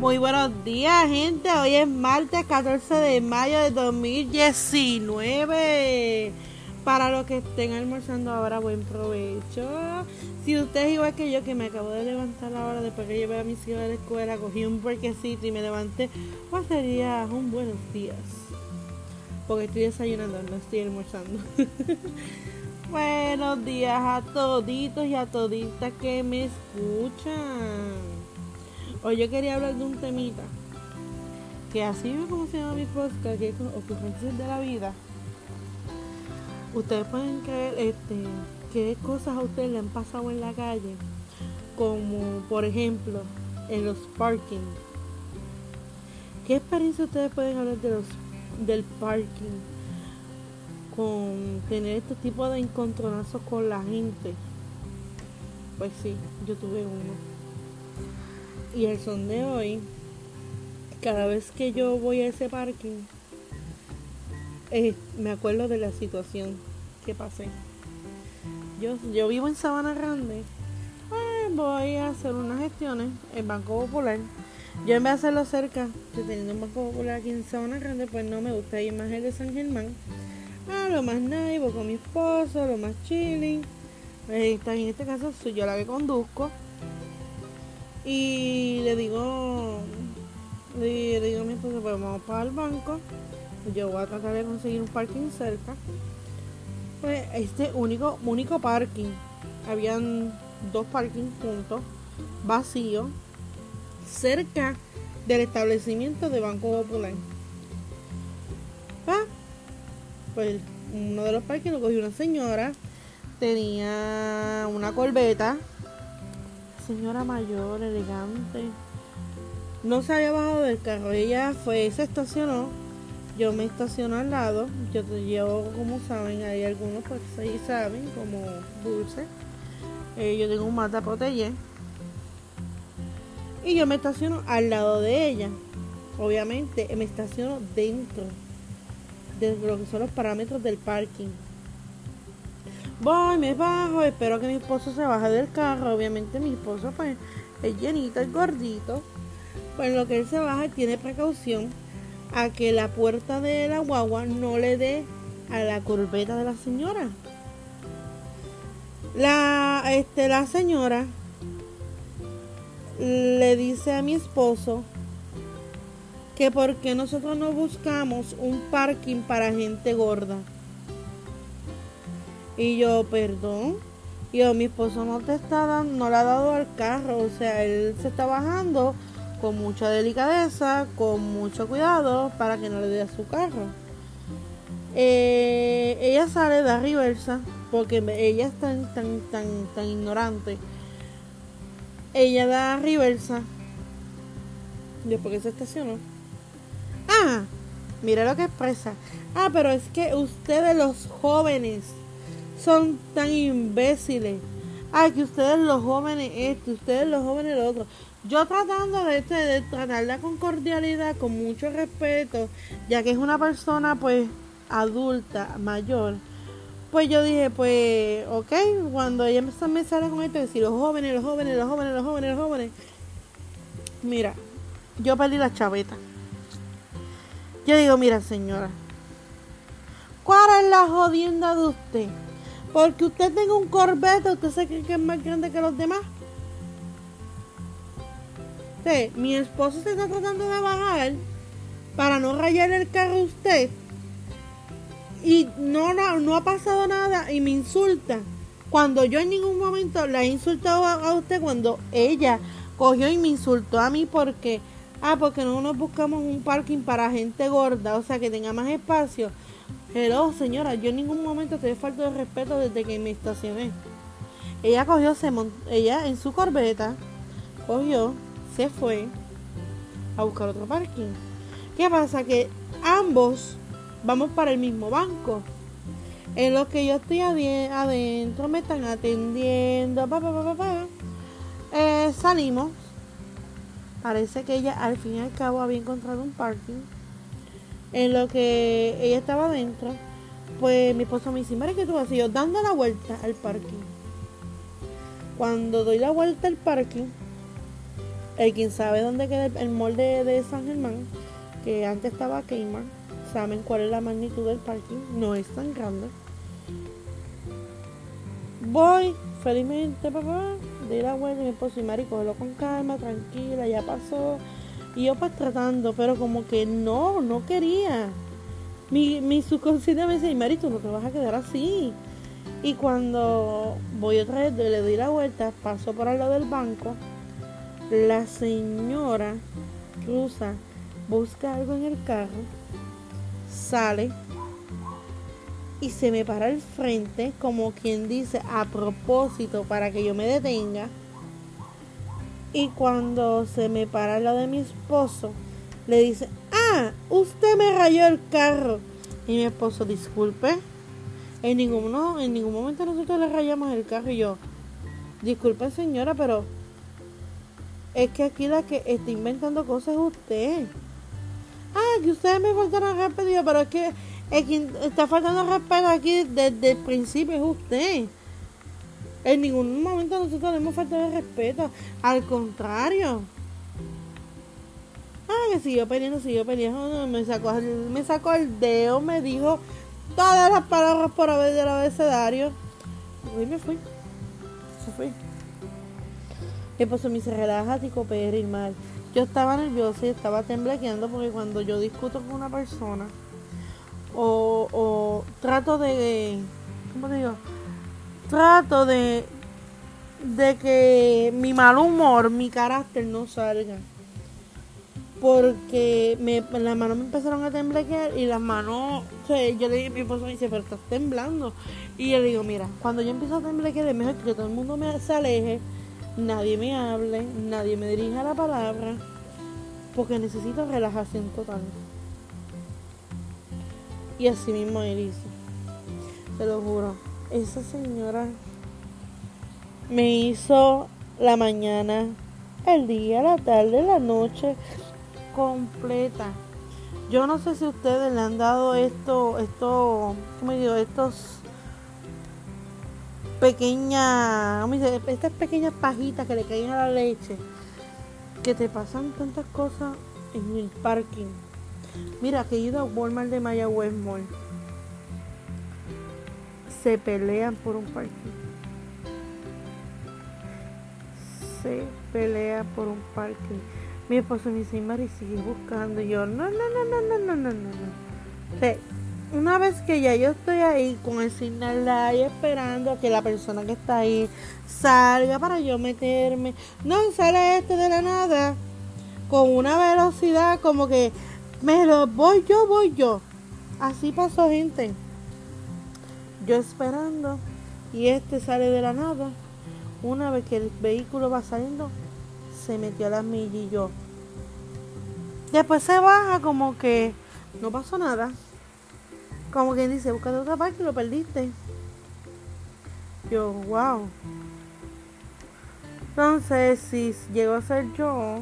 Muy buenos días, gente. Hoy es martes 14 de mayo de 2019. Para los que estén almorzando ahora, buen provecho. Si usted es igual que yo, que me acabo de levantar ahora después que llevé a mis hijos a la escuela, cogí un brequecito y me levanté, pues sería un buenos días. Porque estoy desayunando, no estoy almorzando. buenos días a toditos y a toditas que me escuchan. Hoy yo quería hablar de un temita que así como se llama mi podcast, que es ocurrencias de la vida. Ustedes pueden creer este, qué cosas a ustedes le han pasado en la calle, como por ejemplo en los parking. ¿Qué experiencia ustedes pueden hablar de los del parking? Con tener este tipo de encontronazos con la gente. Pues sí, yo tuve uno. Y el son de hoy, cada vez que yo voy a ese parking, eh, me acuerdo de la situación que pasé. Yo, yo vivo en Sabana Grande, pues voy a hacer unas gestiones en Banco Popular. Yo en vez de hacerlo cerca, que teniendo un Banco Popular aquí en Sabana Grande, pues no me gusta ir más el de San Germán. Ah, lo más voy con mi esposo, lo más chilling. Eh, en este caso soy yo la que conduzco. Y le digo, le, digo a mi esposo, pues vamos para el banco. Yo voy a tratar de conseguir un parking cerca. Pues este único, único parking. Habían dos parkings juntos, vacíos, cerca del establecimiento de Banco Popular. Ah, pues uno de los parkings lo cogió una señora, tenía una corbeta señora mayor, elegante. No se había bajado del carro. Ella fue, se estacionó. Yo me estaciono al lado. Yo, llevo como saben, hay algunos pues ahí saben, como dulce. Eh, yo tengo un mata protege. Y yo me estaciono al lado de ella. Obviamente me estaciono dentro de lo que son los parámetros del parking. Voy, me bajo, espero que mi esposo se baje del carro. Obviamente mi esposo pues es llenito, es gordito. Pues lo que él se baja tiene precaución a que la puerta de la guagua no le dé a la curveta de la señora. La, este, la señora le dice a mi esposo que porque nosotros no buscamos un parking para gente gorda. Y yo, perdón. Y yo, mi esposo no te está dando, no le ha dado al carro. O sea, él se está bajando con mucha delicadeza, con mucho cuidado para que no le dé a su carro. Eh, ella sale de reversa porque ella es tan, tan, tan, tan ignorante. Ella da reversa. Después que se estacionó. Ah, mira lo que expresa. Ah, pero es que ustedes los jóvenes son tan imbéciles. Ay, que ustedes los jóvenes esto, ustedes los jóvenes lo otro. Yo tratando de, este, de tratarla con cordialidad, con mucho respeto, ya que es una persona pues adulta, mayor. Pues yo dije, pues, ok, cuando ella empezó a pensar con esto, decir los jóvenes, los jóvenes, los jóvenes, los jóvenes, los jóvenes. Mira, yo perdí la chaveta. Yo digo, mira señora, ¿cuál es la jodienda de usted? Porque usted tenga un Corvette, usted se cree que es más grande que los demás. Sí, mi esposo se está tratando de bajar para no rayar el carro a usted. Y no, no, no ha pasado nada y me insulta. Cuando yo en ningún momento la he insultado a, usted, cuando ella cogió y me insultó a mí porque, ah, porque no nos buscamos un parking para gente gorda, o sea, que tenga más espacio. Hello, señora, yo en ningún momento te he falta de respeto desde que me estacioné. Ella cogió, se ella en su corbeta, cogió, se fue a buscar otro parking. ¿Qué pasa? Que ambos vamos para el mismo banco. En lo que yo estoy adentro, me están atendiendo, pa, pa, pa, eh, salimos. Parece que ella al fin y al cabo había encontrado un parking en lo que ella estaba adentro, pues mi esposo me dice, Mira, ¿qué tú haces? Yo dando la vuelta al parking. Cuando doy la vuelta al parking, El quien sabe dónde queda el molde de San Germán, que antes estaba Keymar, saben cuál es la magnitud del parking, no es tan grande. Voy felizmente, papá, de ir a vuelta, mi esposo y Mari, cogerlo con calma, tranquila, ya pasó. Y yo pues tratando, pero como que no, no quería. Mi, mi subconsciente me dice, Mari, tú no te vas a quedar así. Y cuando voy otra vez, le doy la vuelta, paso por al lado del banco, la señora cruza, busca algo en el carro, sale y se me para al frente como quien dice a propósito para que yo me detenga. Y cuando se me para al lado de mi esposo, le dice, ah, usted me rayó el carro. Y mi esposo, disculpe. En ningún, no, en ningún momento nosotros le rayamos el carro y yo, disculpe señora, pero es que aquí la que está inventando cosas es usted. Ah, que ustedes me faltaron respeto, pero es que el quien está faltando respeto aquí desde el principio es usted. En ningún momento nosotros le hemos faltado respeto. Al contrario. Ah, que siguió peleando, siguió peleando. Me sacó, me sacó el dedo, me dijo todas las palabras por haber del abecedario. Y me fui. Se fui. Y pues me dice, relájate y mal. Yo estaba nerviosa y estaba temblequeando porque cuando yo discuto con una persona o, o trato de, ¿cómo digo? Trato de, de que mi mal humor, mi carácter no salga porque me, las manos me empezaron a temblar y las manos, o yo le dije a mi esposo, me dice, pero estás temblando. Y yo le digo, mira, cuando yo empiezo a temblar, es mejor que todo el mundo me, se aleje, nadie me hable, nadie me dirija la palabra, porque necesito relajación total. Y así mismo él hizo, te lo juro, esa señora me hizo la mañana, el día, la tarde, la noche completa. Yo no sé si ustedes le han dado esto, esto, ¿cómo digo? Estos pequeñas. Estas pequeñas pajitas que le caen a la leche, que te pasan tantas cosas en el parking. Mira, que he ido a Walmart de Mayagüez Mall. Se pelean por un parking. Se pelea por un parking mi esposo me dice, Mari, sigue buscando. Y yo, no, no, no, no, no, no, no, no. una vez que ya yo estoy ahí con el signal ahí esperando a que la persona que está ahí salga para yo meterme. No, sale este de la nada. Con una velocidad como que me lo voy yo, voy yo. Así pasó gente. Yo esperando. Y este sale de la nada. Una vez que el vehículo va saliendo, se metió a las millas y yo. Después se baja como que no pasó nada. Como quien dice, busca otra parte y lo perdiste. Yo, wow. Entonces, si llego a ser yo,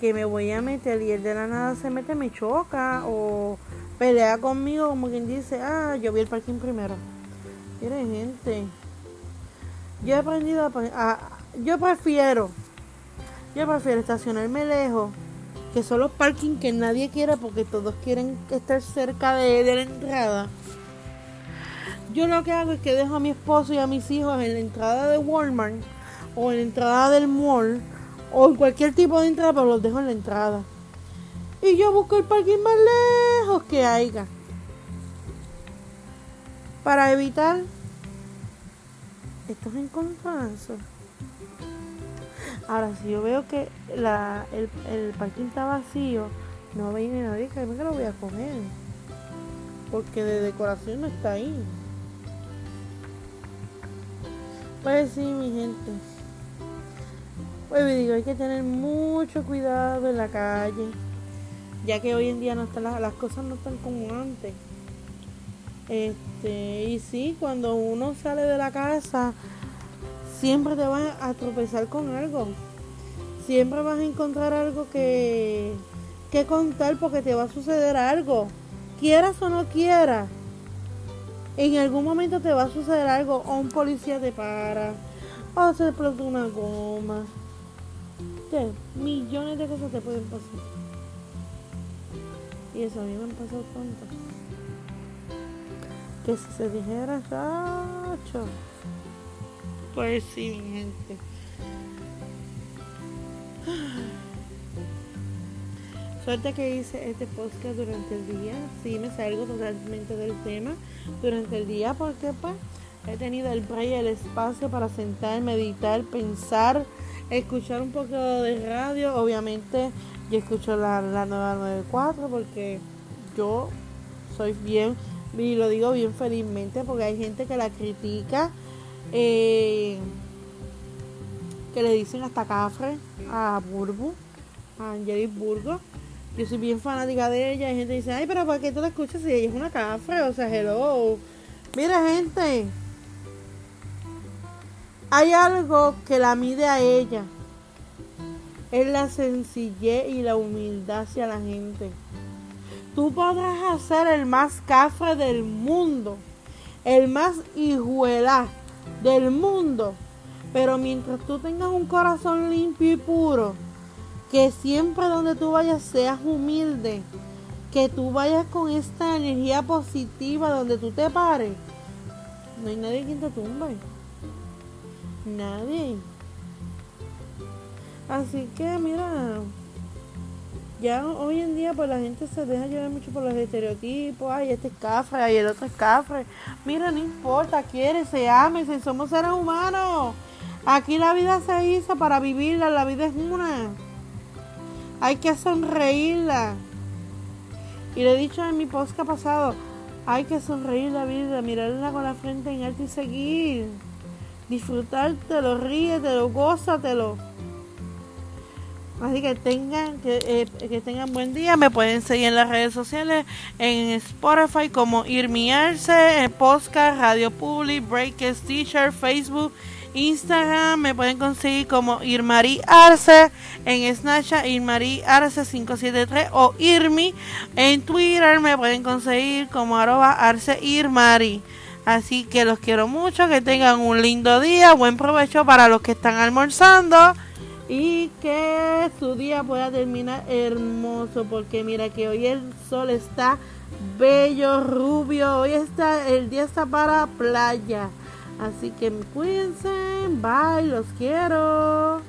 que me voy a meter y el de la nada se mete, me choca o pelea conmigo, como quien dice, ah, yo vi el parking primero. Mire, gente. Yo he aprendido a yo prefiero yo prefiero estacionarme lejos, que son los parking que nadie quiere porque todos quieren estar cerca de, la entrada. Yo lo que hago es que dejo a mi esposo y a mis hijos en la entrada de Walmart o en la entrada del mall o en cualquier tipo de entrada, pero los dejo en la entrada. Y yo busco el parking más lejos que haya. Para evitar estos encontronazos. Ahora, si yo veo que la, el, el parking está vacío, no viene nadie, créeme que lo voy a coger. Porque de decoración no está ahí. Pues sí, mi gente. Pues digo, hay que tener mucho cuidado en la calle. Ya que hoy en día no están las, las cosas no están como antes. Este, y sí, cuando uno sale de la casa siempre te vas a tropezar con algo. Siempre vas a encontrar algo que, que contar porque te va a suceder algo. Quieras o no quieras. En algún momento te va a suceder algo. O un policía te para. O se explota una goma. millones de cosas te pueden pasar. Y eso a mí me han pasado tantas. Que si se dijera, chacho. Pues sí, mi gente. Suerte que hice este podcast durante el día. Sí, me salgo totalmente del tema durante el día porque pues he tenido el break, el espacio para sentar, meditar, pensar, escuchar un poco de radio. Obviamente yo escucho la, la nueva 94 porque yo soy bien, y lo digo bien felizmente porque hay gente que la critica. Eh, que le dicen hasta cafre a Burbu, a Angelique Burgo. Yo soy bien fanática de ella. Y gente dice, ay, pero ¿para qué tú la escuchas si ella es una cafre? O sea, hello. Mira, gente. Hay algo que la mide a ella. Es la sencillez y la humildad hacia la gente. Tú podrás hacer el más cafre del mundo. El más hijuela del mundo. Pero mientras tú tengas un corazón limpio y puro que siempre donde tú vayas seas humilde, que tú vayas con esta energía positiva donde tú te pares. No hay nadie quien te tumbe. Nadie. Así que mira, ya hoy en día pues la gente se deja llevar mucho por los estereotipos, ay este es cafre, ay el otro es cafre. Mira, no importa, quiere, se ame, somos seres humanos. Aquí la vida se hizo para vivirla, la vida es una. Hay que sonreírla. Y le he dicho en mi podcast pasado, hay que sonreír la vida, mirarla con la frente en alto y seguir. Disfrutártelo, ríetelo, gózatelo. Así que tengan que, eh, que tengan buen día. Me pueden seguir en las redes sociales en Spotify como Irmiarse, en Podcast, Radio Public, Breakers Teacher, Facebook Instagram me pueden conseguir como Irmari Arce, en Snapchat Irmari Arce 573 o Irmi. En Twitter me pueden conseguir como arroba Arce Irmari. Así que los quiero mucho, que tengan un lindo día, buen provecho para los que están almorzando y que su día pueda terminar hermoso porque mira que hoy el sol está bello, rubio, hoy está el día está para playa. Así que cuídense, bye, los quiero.